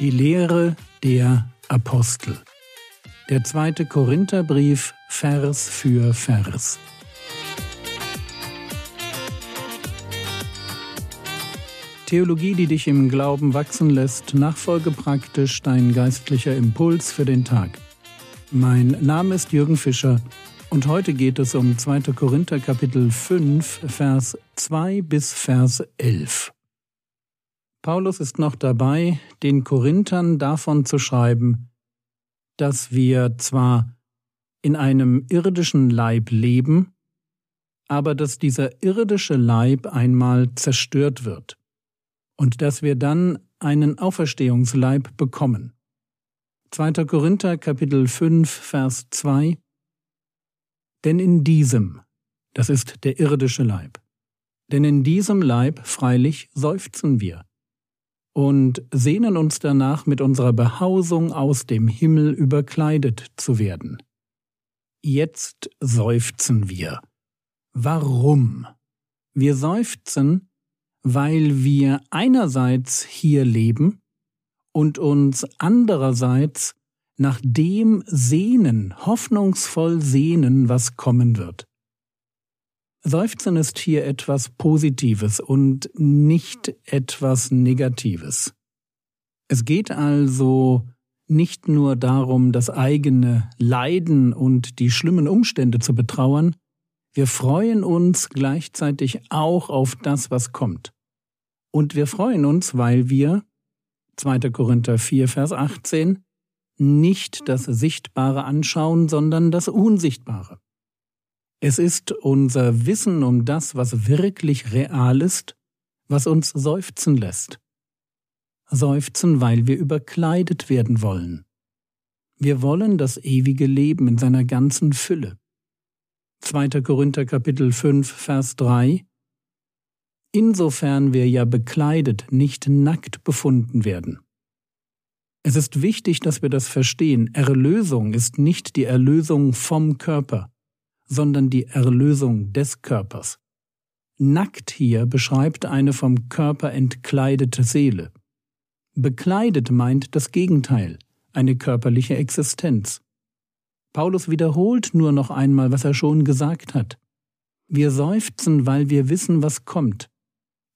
Die Lehre der Apostel. Der zweite Korintherbrief, Vers für Vers. Theologie, die dich im Glauben wachsen lässt, nachfolge praktisch dein geistlicher Impuls für den Tag. Mein Name ist Jürgen Fischer und heute geht es um 2. Korinther Kapitel 5, Vers 2 bis Vers 11. Paulus ist noch dabei, den Korinthern davon zu schreiben, dass wir zwar in einem irdischen Leib leben, aber dass dieser irdische Leib einmal zerstört wird und dass wir dann einen Auferstehungsleib bekommen. 2. Korinther Kapitel 5 Vers 2 Denn in diesem, das ist der irdische Leib, denn in diesem Leib freilich seufzen wir, und sehnen uns danach, mit unserer Behausung aus dem Himmel überkleidet zu werden. Jetzt seufzen wir. Warum? Wir seufzen, weil wir einerseits hier leben und uns andererseits nach dem sehnen, hoffnungsvoll sehnen, was kommen wird. Seufzen ist hier etwas Positives und nicht etwas Negatives. Es geht also nicht nur darum, das eigene Leiden und die schlimmen Umstände zu betrauern, wir freuen uns gleichzeitig auch auf das, was kommt. Und wir freuen uns, weil wir, 2. Korinther 4, Vers 18, nicht das Sichtbare anschauen, sondern das Unsichtbare. Es ist unser Wissen um das, was wirklich real ist, was uns seufzen lässt. Seufzen, weil wir überkleidet werden wollen. Wir wollen das ewige Leben in seiner ganzen Fülle. 2. Korinther Kapitel 5 Vers 3 Insofern wir ja bekleidet, nicht nackt befunden werden. Es ist wichtig, dass wir das verstehen. Erlösung ist nicht die Erlösung vom Körper, sondern die Erlösung des Körpers. Nackt hier beschreibt eine vom Körper entkleidete Seele. Bekleidet meint das Gegenteil, eine körperliche Existenz. Paulus wiederholt nur noch einmal, was er schon gesagt hat. Wir seufzen, weil wir wissen, was kommt.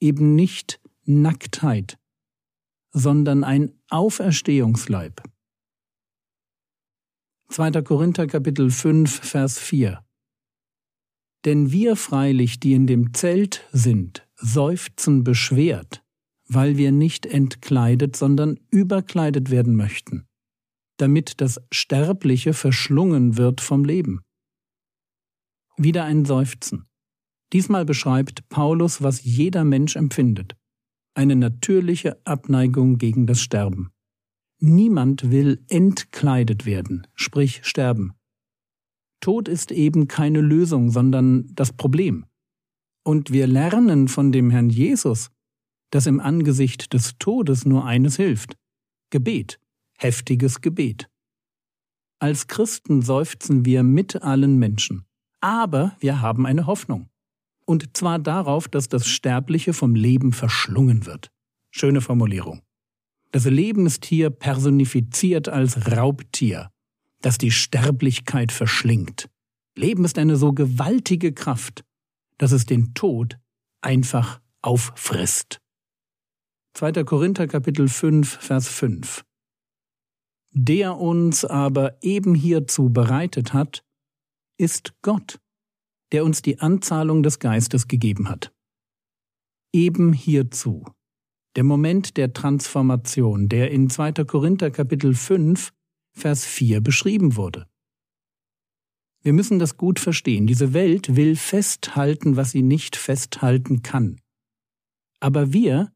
Eben nicht Nacktheit, sondern ein Auferstehungsleib. 2. Korinther Kapitel 5 Vers 4 denn wir freilich, die in dem Zelt sind, seufzen beschwert, weil wir nicht entkleidet, sondern überkleidet werden möchten, damit das Sterbliche verschlungen wird vom Leben. Wieder ein Seufzen. Diesmal beschreibt Paulus, was jeder Mensch empfindet. Eine natürliche Abneigung gegen das Sterben. Niemand will entkleidet werden, sprich sterben. Tod ist eben keine Lösung, sondern das Problem. Und wir lernen von dem Herrn Jesus, dass im Angesicht des Todes nur eines hilft. Gebet, heftiges Gebet. Als Christen seufzen wir mit allen Menschen. Aber wir haben eine Hoffnung. Und zwar darauf, dass das Sterbliche vom Leben verschlungen wird. Schöne Formulierung. Das Leben ist hier personifiziert als Raubtier das die Sterblichkeit verschlingt. Leben ist eine so gewaltige Kraft, dass es den Tod einfach auffrisst. 2. Korinther Kapitel 5, Vers 5 Der uns aber eben hierzu bereitet hat, ist Gott, der uns die Anzahlung des Geistes gegeben hat. Eben hierzu. Der Moment der Transformation, der in 2. Korinther Kapitel 5 Vers 4 beschrieben wurde. Wir müssen das gut verstehen. Diese Welt will festhalten, was sie nicht festhalten kann. Aber wir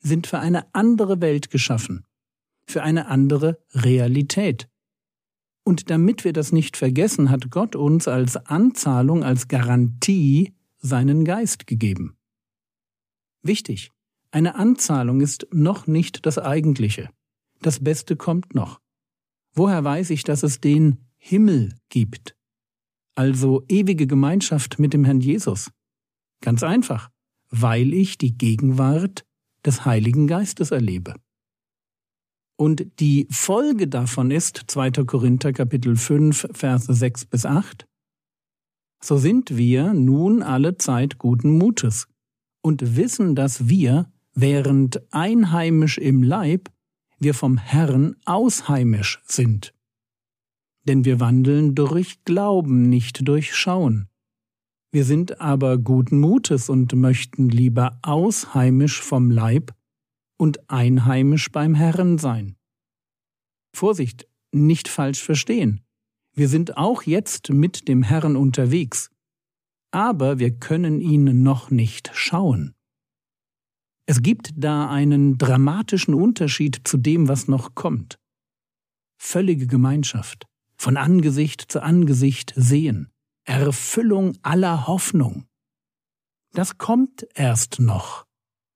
sind für eine andere Welt geschaffen, für eine andere Realität. Und damit wir das nicht vergessen, hat Gott uns als Anzahlung, als Garantie seinen Geist gegeben. Wichtig, eine Anzahlung ist noch nicht das Eigentliche. Das Beste kommt noch. Woher weiß ich, dass es den Himmel gibt? Also ewige Gemeinschaft mit dem Herrn Jesus. Ganz einfach, weil ich die Gegenwart des Heiligen Geistes erlebe. Und die Folge davon ist 2. Korinther Kapitel 5 Verse 6 bis 8. So sind wir nun alle Zeit guten Mutes und wissen, dass wir, während einheimisch im Leib, wir vom Herrn ausheimisch sind. Denn wir wandeln durch Glauben, nicht durch Schauen. Wir sind aber guten Mutes und möchten lieber ausheimisch vom Leib und einheimisch beim Herrn sein. Vorsicht, nicht falsch verstehen. Wir sind auch jetzt mit dem Herrn unterwegs, aber wir können ihn noch nicht schauen. Es gibt da einen dramatischen Unterschied zu dem, was noch kommt. Völlige Gemeinschaft, von Angesicht zu Angesicht sehen, Erfüllung aller Hoffnung. Das kommt erst noch.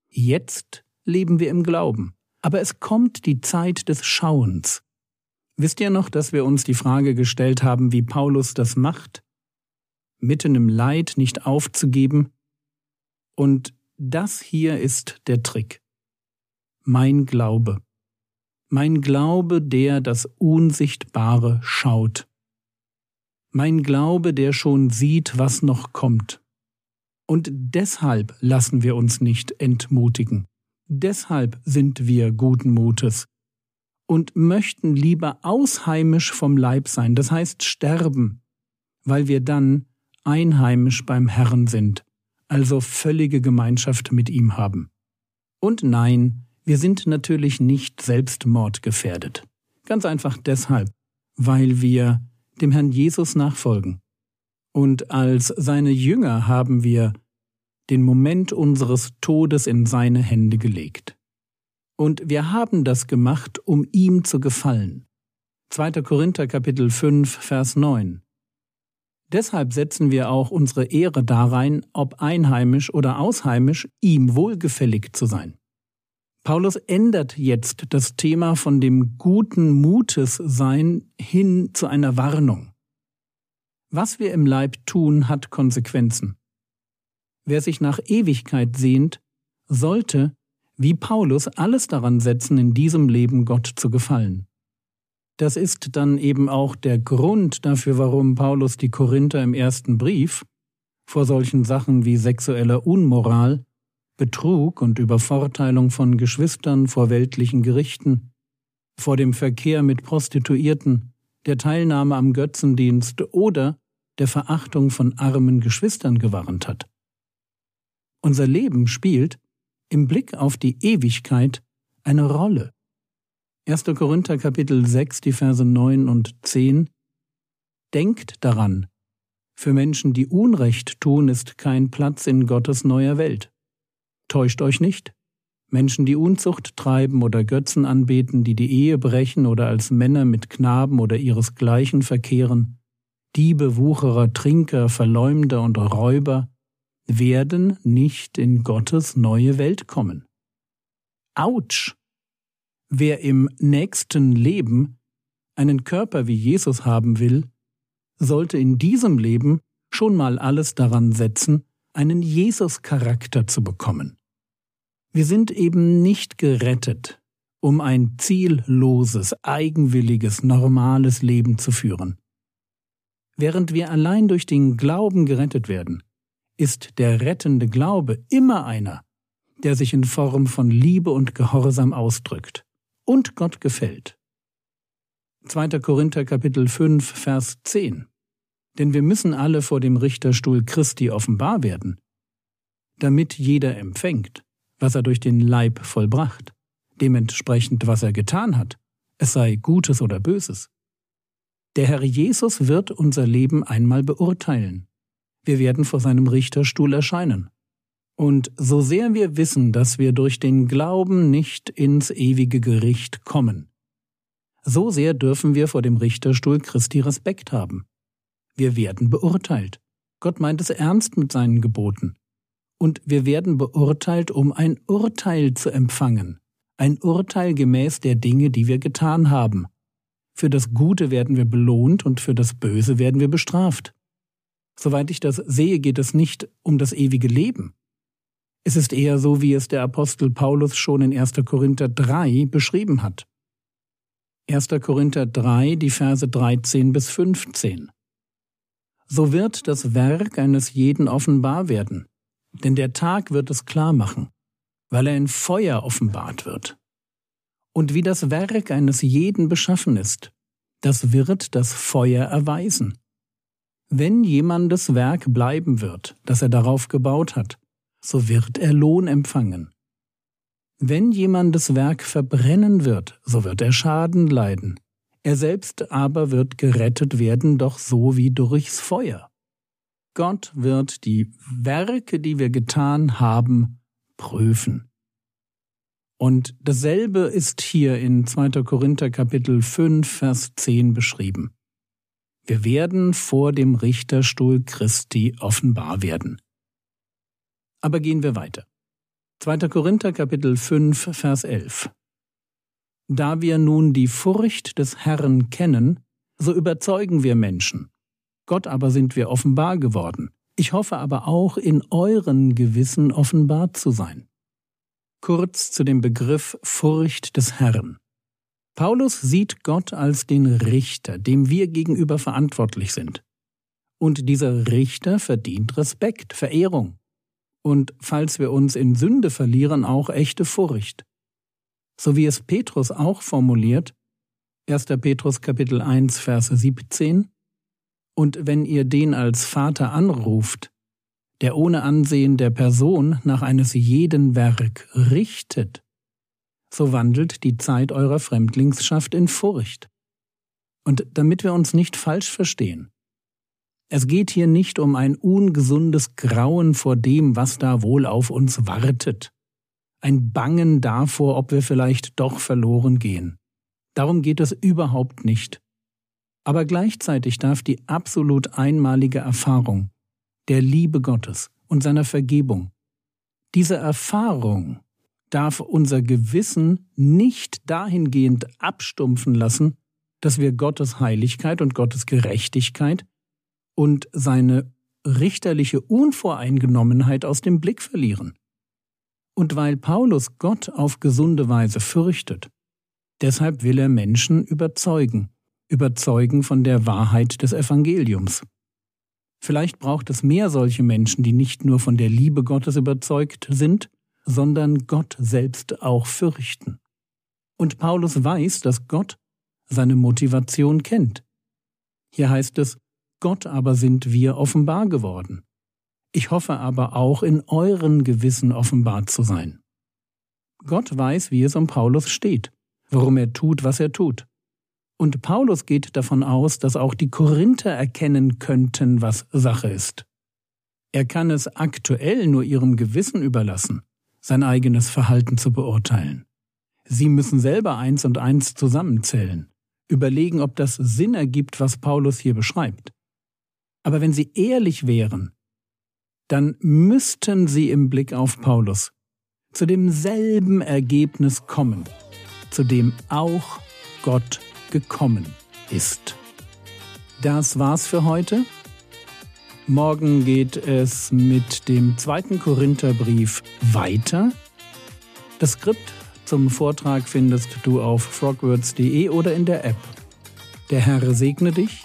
Jetzt leben wir im Glauben, aber es kommt die Zeit des Schauens. Wisst ihr noch, dass wir uns die Frage gestellt haben, wie Paulus das macht? Mitten im Leid nicht aufzugeben und das hier ist der Trick. Mein Glaube. Mein Glaube, der das Unsichtbare schaut. Mein Glaube, der schon sieht, was noch kommt. Und deshalb lassen wir uns nicht entmutigen. Deshalb sind wir guten Mutes und möchten lieber ausheimisch vom Leib sein, das heißt sterben, weil wir dann einheimisch beim Herrn sind also völlige Gemeinschaft mit ihm haben. Und nein, wir sind natürlich nicht selbstmordgefährdet. Ganz einfach deshalb, weil wir dem Herrn Jesus nachfolgen. Und als seine Jünger haben wir den Moment unseres Todes in seine Hände gelegt. Und wir haben das gemacht, um ihm zu gefallen. 2. Korinther Kapitel 5, Vers 9. Deshalb setzen wir auch unsere Ehre darein, ob einheimisch oder ausheimisch, ihm wohlgefällig zu sein. Paulus ändert jetzt das Thema von dem guten Mutes sein hin zu einer Warnung. Was wir im Leib tun, hat Konsequenzen. Wer sich nach Ewigkeit sehnt, sollte, wie Paulus, alles daran setzen, in diesem Leben Gott zu gefallen. Das ist dann eben auch der Grund dafür, warum Paulus die Korinther im ersten Brief vor solchen Sachen wie sexueller Unmoral, Betrug und Übervorteilung von Geschwistern vor weltlichen Gerichten, vor dem Verkehr mit Prostituierten, der Teilnahme am Götzendienst oder der Verachtung von armen Geschwistern gewarnt hat. Unser Leben spielt, im Blick auf die Ewigkeit, eine Rolle. 1. Korinther Kapitel 6, die Verse 9 und 10 Denkt daran, für Menschen, die Unrecht tun, ist kein Platz in Gottes neuer Welt. Täuscht euch nicht. Menschen, die Unzucht treiben oder Götzen anbeten, die die Ehe brechen oder als Männer mit Knaben oder ihresgleichen verkehren, Diebe, Wucherer, Trinker, Verleumder und Räuber, werden nicht in Gottes neue Welt kommen. Autsch! Wer im nächsten Leben einen Körper wie Jesus haben will, sollte in diesem Leben schon mal alles daran setzen, einen Jesus-Charakter zu bekommen. Wir sind eben nicht gerettet, um ein zielloses, eigenwilliges, normales Leben zu führen. Während wir allein durch den Glauben gerettet werden, ist der rettende Glaube immer einer, der sich in Form von Liebe und Gehorsam ausdrückt und Gott gefällt. 2. Korinther Kapitel 5 Vers 10 Denn wir müssen alle vor dem Richterstuhl Christi offenbar werden, damit jeder empfängt, was er durch den Leib vollbracht, dementsprechend was er getan hat, es sei Gutes oder Böses. Der Herr Jesus wird unser Leben einmal beurteilen. Wir werden vor seinem Richterstuhl erscheinen. Und so sehr wir wissen, dass wir durch den Glauben nicht ins ewige Gericht kommen, so sehr dürfen wir vor dem Richterstuhl Christi Respekt haben. Wir werden beurteilt. Gott meint es ernst mit seinen Geboten. Und wir werden beurteilt, um ein Urteil zu empfangen, ein Urteil gemäß der Dinge, die wir getan haben. Für das Gute werden wir belohnt und für das Böse werden wir bestraft. Soweit ich das sehe, geht es nicht um das ewige Leben. Es ist eher so, wie es der Apostel Paulus schon in 1. Korinther 3 beschrieben hat. 1. Korinther 3, die Verse 13 bis 15. So wird das Werk eines jeden offenbar werden, denn der Tag wird es klar machen, weil er in Feuer offenbart wird. Und wie das Werk eines jeden beschaffen ist, das wird das Feuer erweisen. Wenn jemandes Werk bleiben wird, das er darauf gebaut hat, so wird er Lohn empfangen. Wenn jemandes Werk verbrennen wird, so wird er Schaden leiden. Er selbst aber wird gerettet werden, doch so wie durchs Feuer. Gott wird die Werke, die wir getan haben, prüfen. Und dasselbe ist hier in 2. Korinther Kapitel 5, Vers 10 beschrieben. Wir werden vor dem Richterstuhl Christi offenbar werden. Aber gehen wir weiter. 2. Korinther Kapitel 5, Vers 11. Da wir nun die Furcht des Herrn kennen, so überzeugen wir Menschen. Gott aber sind wir offenbar geworden. Ich hoffe aber auch in euren Gewissen offenbar zu sein. Kurz zu dem Begriff Furcht des Herrn. Paulus sieht Gott als den Richter, dem wir gegenüber verantwortlich sind. Und dieser Richter verdient Respekt, Verehrung und falls wir uns in Sünde verlieren, auch echte Furcht. So wie es Petrus auch formuliert, 1. Petrus Kapitel 1, Verse 17, und wenn ihr den als Vater anruft, der ohne Ansehen der Person nach eines jeden Werk richtet, so wandelt die Zeit eurer Fremdlingsschaft in Furcht. Und damit wir uns nicht falsch verstehen, es geht hier nicht um ein ungesundes Grauen vor dem, was da wohl auf uns wartet, ein Bangen davor, ob wir vielleicht doch verloren gehen. Darum geht es überhaupt nicht. Aber gleichzeitig darf die absolut einmalige Erfahrung der Liebe Gottes und seiner Vergebung, diese Erfahrung darf unser Gewissen nicht dahingehend abstumpfen lassen, dass wir Gottes Heiligkeit und Gottes Gerechtigkeit und seine richterliche Unvoreingenommenheit aus dem Blick verlieren. Und weil Paulus Gott auf gesunde Weise fürchtet, deshalb will er Menschen überzeugen, überzeugen von der Wahrheit des Evangeliums. Vielleicht braucht es mehr solche Menschen, die nicht nur von der Liebe Gottes überzeugt sind, sondern Gott selbst auch fürchten. Und Paulus weiß, dass Gott seine Motivation kennt. Hier heißt es, Gott aber sind wir offenbar geworden. Ich hoffe aber auch in euren Gewissen offenbar zu sein. Gott weiß, wie es um Paulus steht, warum er tut, was er tut. Und Paulus geht davon aus, dass auch die Korinther erkennen könnten, was Sache ist. Er kann es aktuell nur ihrem Gewissen überlassen, sein eigenes Verhalten zu beurteilen. Sie müssen selber eins und eins zusammenzählen, überlegen, ob das Sinn ergibt, was Paulus hier beschreibt. Aber wenn sie ehrlich wären, dann müssten sie im Blick auf Paulus zu demselben Ergebnis kommen, zu dem auch Gott gekommen ist. Das war's für heute. Morgen geht es mit dem zweiten Korintherbrief weiter. Das Skript zum Vortrag findest du auf frogwords.de oder in der App. Der Herr segne dich